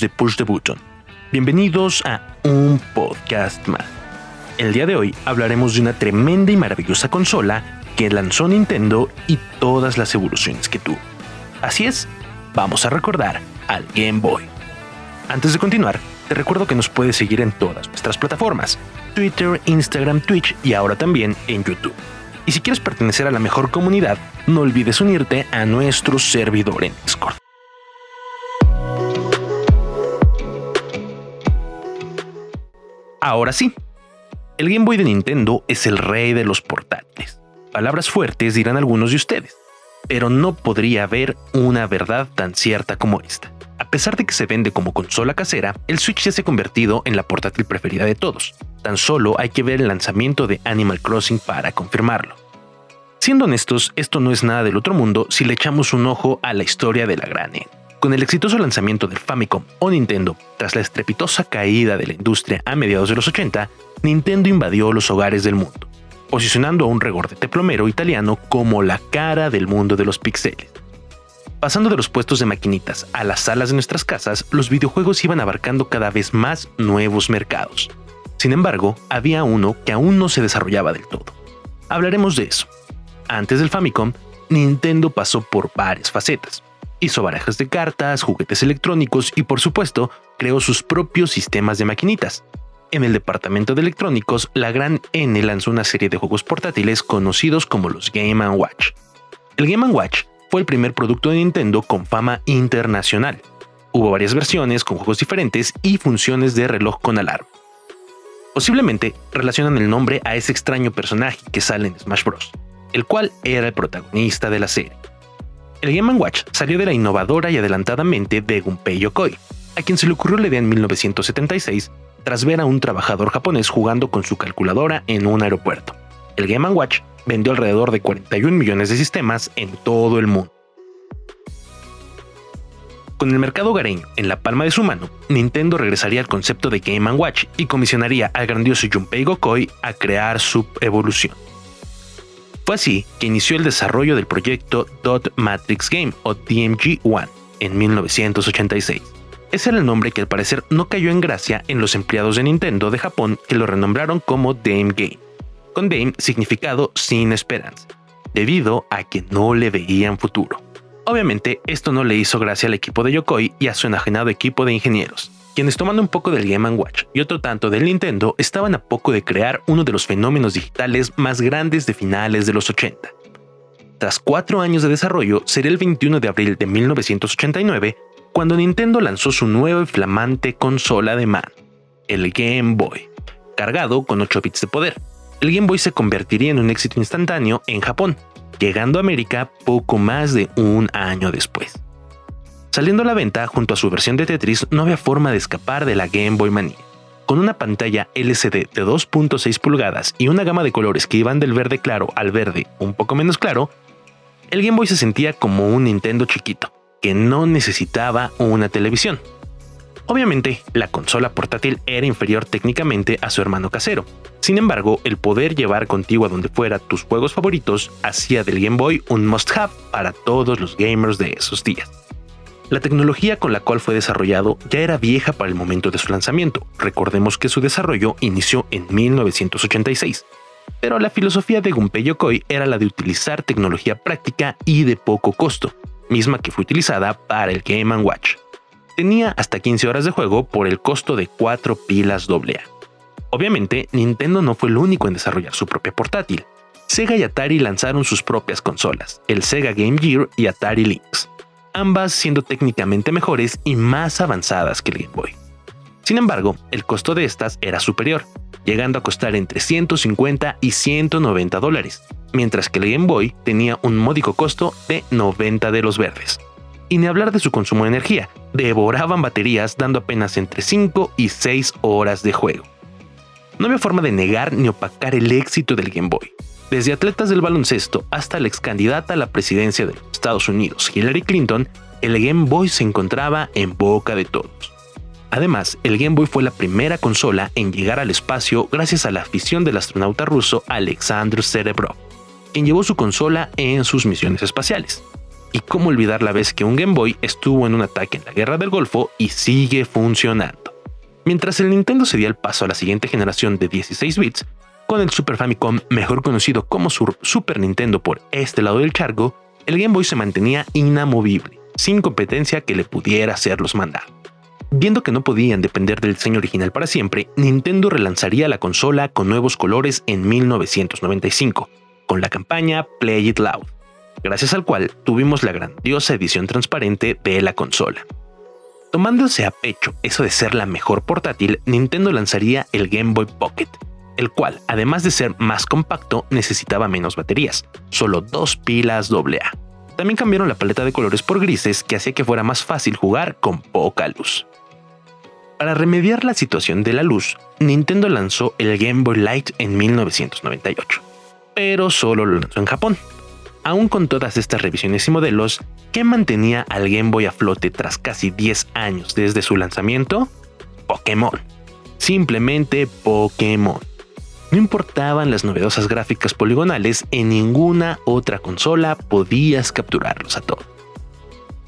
de Push the Button. Bienvenidos a un podcast más. El día de hoy hablaremos de una tremenda y maravillosa consola que lanzó Nintendo y todas las evoluciones que tuvo. Así es, vamos a recordar al Game Boy. Antes de continuar, te recuerdo que nos puedes seguir en todas nuestras plataformas, Twitter, Instagram, Twitch y ahora también en YouTube. Y si quieres pertenecer a la mejor comunidad, no olvides unirte a nuestro servidor en Discord. Ahora sí, el Game Boy de Nintendo es el rey de los portátiles. Palabras fuertes dirán algunos de ustedes, pero no podría haber una verdad tan cierta como esta. A pesar de que se vende como consola casera, el Switch ya se ha convertido en la portátil preferida de todos. Tan solo hay que ver el lanzamiento de Animal Crossing para confirmarlo. Siendo honestos, esto no es nada del otro mundo si le echamos un ojo a la historia de la gran E. Con el exitoso lanzamiento del Famicom o Nintendo, tras la estrepitosa caída de la industria a mediados de los 80, Nintendo invadió los hogares del mundo, posicionando a un regordete plomero italiano como la cara del mundo de los pixeles. Pasando de los puestos de maquinitas a las salas de nuestras casas, los videojuegos iban abarcando cada vez más nuevos mercados. Sin embargo, había uno que aún no se desarrollaba del todo. Hablaremos de eso. Antes del Famicom, Nintendo pasó por varias facetas. Hizo barajas de cartas, juguetes electrónicos y por supuesto creó sus propios sistemas de maquinitas. En el departamento de electrónicos, la gran N lanzó una serie de juegos portátiles conocidos como los Game ⁇ Watch. El Game ⁇ Watch fue el primer producto de Nintendo con fama internacional. Hubo varias versiones con juegos diferentes y funciones de reloj con alarma. Posiblemente relacionan el nombre a ese extraño personaje que sale en Smash Bros., el cual era el protagonista de la serie. El Game Watch salió de la innovadora y adelantadamente mente de Gunpei Yokoi, a quien se le ocurrió la idea en 1976 tras ver a un trabajador japonés jugando con su calculadora en un aeropuerto. El Game Watch vendió alrededor de 41 millones de sistemas en todo el mundo. Con el mercado hogareño en la palma de su mano, Nintendo regresaría al concepto de Game Watch y comisionaría al grandioso Junpei Gokoi a crear su evolución. Fue así que inició el desarrollo del proyecto Dot Matrix Game o DMG-1 en 1986. Ese era el nombre que al parecer no cayó en gracia en los empleados de Nintendo de Japón que lo renombraron como Dame Game, con Dame significado sin esperanza, debido a que no le veían futuro. Obviamente esto no le hizo gracia al equipo de Yokoi y a su enajenado equipo de ingenieros, quienes tomando un poco del Game Watch y otro tanto del Nintendo estaban a poco de crear uno de los fenómenos digitales más grandes de finales de los 80. Tras cuatro años de desarrollo, sería el 21 de abril de 1989 cuando Nintendo lanzó su nueva y flamante consola de mano, el Game Boy, cargado con 8 bits de poder. El Game Boy se convertiría en un éxito instantáneo en Japón, llegando a América poco más de un año después. Saliendo a la venta junto a su versión de Tetris, no había forma de escapar de la Game Boy Mania. Con una pantalla LCD de 2.6 pulgadas y una gama de colores que iban del verde claro al verde un poco menos claro, el Game Boy se sentía como un Nintendo chiquito, que no necesitaba una televisión. Obviamente, la consola portátil era inferior técnicamente a su hermano casero. Sin embargo, el poder llevar contigo a donde fuera tus juegos favoritos hacía del Game Boy un must-have para todos los gamers de esos días. La tecnología con la cual fue desarrollado ya era vieja para el momento de su lanzamiento. Recordemos que su desarrollo inició en 1986. Pero la filosofía de Gunpei Yokoi era la de utilizar tecnología práctica y de poco costo, misma que fue utilizada para el Game Watch. Tenía hasta 15 horas de juego por el costo de 4 pilas AA. Obviamente, Nintendo no fue el único en desarrollar su propia portátil. Sega y Atari lanzaron sus propias consolas, el Sega Game Gear y Atari Lynx ambas siendo técnicamente mejores y más avanzadas que el Game Boy. Sin embargo, el costo de estas era superior, llegando a costar entre 150 y 190 dólares, mientras que el Game Boy tenía un módico costo de 90 de los verdes. Y ni hablar de su consumo de energía, devoraban baterías dando apenas entre 5 y 6 horas de juego. No había forma de negar ni opacar el éxito del Game Boy, desde atletas del baloncesto hasta la ex candidata a la presidencia de los Estados Unidos, Hillary Clinton, el Game Boy se encontraba en boca de todos. Además, el Game Boy fue la primera consola en llegar al espacio gracias a la afición del astronauta ruso Alexander Serebrov, quien llevó su consola en sus misiones espaciales. Y cómo olvidar la vez que un Game Boy estuvo en un ataque en la Guerra del Golfo y sigue funcionando. Mientras el Nintendo se dio el paso a la siguiente generación de 16 bits, con el Super Famicom, mejor conocido como Super Nintendo por este lado del charco, el Game Boy se mantenía inamovible, sin competencia que le pudiera hacer los. Viendo que no podían depender del diseño original para siempre, Nintendo relanzaría la consola con nuevos colores en 1995, con la campaña Play It Loud, gracias al cual tuvimos la grandiosa edición transparente de la consola. Tomándose a pecho eso de ser la mejor portátil, Nintendo lanzaría el Game Boy Pocket, el cual, además de ser más compacto, necesitaba menos baterías, solo dos pilas AA. También cambiaron la paleta de colores por grises que hacía que fuera más fácil jugar con poca luz. Para remediar la situación de la luz, Nintendo lanzó el Game Boy Light en 1998, pero solo lo lanzó en Japón. Aún con todas estas revisiones y modelos, ¿qué mantenía al Game Boy a flote tras casi 10 años desde su lanzamiento? Pokémon. Simplemente Pokémon. No importaban las novedosas gráficas poligonales, en ninguna otra consola podías capturarlos a todos.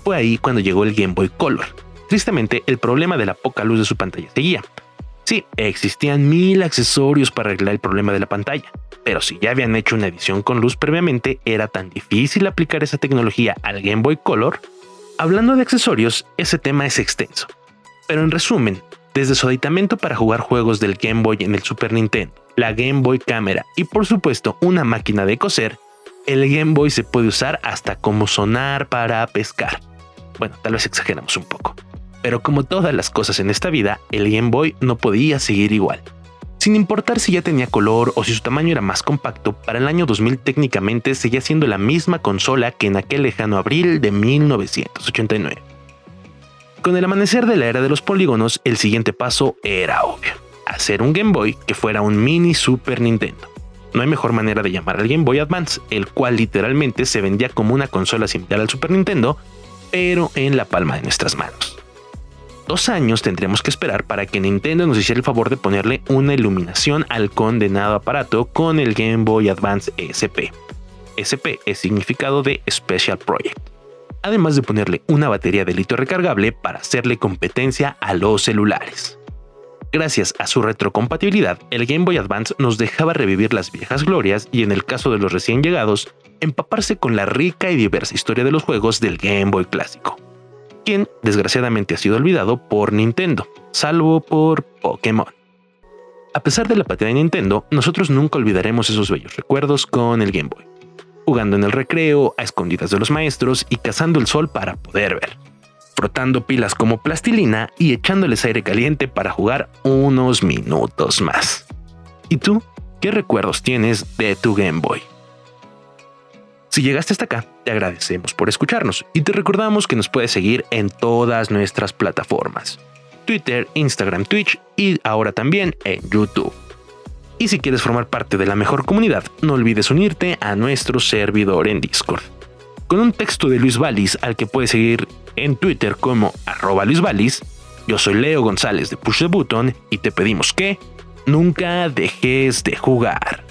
Fue ahí cuando llegó el Game Boy Color, Tristemente, el problema de la poca luz de su pantalla seguía. Sí, existían mil accesorios para arreglar el problema de la pantalla, pero si ya habían hecho una edición con luz previamente, era tan difícil aplicar esa tecnología al Game Boy Color. Hablando de accesorios, ese tema es extenso. Pero en resumen, desde su aditamento para jugar juegos del Game Boy en el Super Nintendo, la Game Boy Cámara y por supuesto una máquina de coser, el Game Boy se puede usar hasta como sonar para pescar. Bueno, tal vez exageramos un poco. Pero como todas las cosas en esta vida, el Game Boy no podía seguir igual. Sin importar si ya tenía color o si su tamaño era más compacto, para el año 2000 técnicamente seguía siendo la misma consola que en aquel lejano abril de 1989. Con el amanecer de la era de los polígonos, el siguiente paso era obvio, hacer un Game Boy que fuera un mini Super Nintendo. No hay mejor manera de llamar al Game Boy Advance, el cual literalmente se vendía como una consola similar al Super Nintendo, pero en la palma de nuestras manos dos años tendríamos que esperar para que Nintendo nos hiciera el favor de ponerle una iluminación al condenado aparato con el Game Boy Advance SP. SP es significado de Special Project. Además de ponerle una batería de litio recargable para hacerle competencia a los celulares. Gracias a su retrocompatibilidad, el Game Boy Advance nos dejaba revivir las viejas glorias y en el caso de los recién llegados, empaparse con la rica y diversa historia de los juegos del Game Boy clásico quien desgraciadamente ha sido olvidado por Nintendo, salvo por Pokémon. A pesar de la apatía de Nintendo, nosotros nunca olvidaremos esos bellos recuerdos con el Game Boy, jugando en el recreo, a escondidas de los maestros y cazando el sol para poder ver, frotando pilas como plastilina y echándoles aire caliente para jugar unos minutos más. ¿Y tú? ¿Qué recuerdos tienes de tu Game Boy? Si llegaste hasta acá, te agradecemos por escucharnos y te recordamos que nos puedes seguir en todas nuestras plataformas. Twitter, Instagram, Twitch y ahora también en YouTube. Y si quieres formar parte de la mejor comunidad, no olvides unirte a nuestro servidor en Discord. Con un texto de Luis Valis al que puedes seguir en Twitter como arroba Luis Valis, yo soy Leo González de Push the Button y te pedimos que nunca dejes de jugar.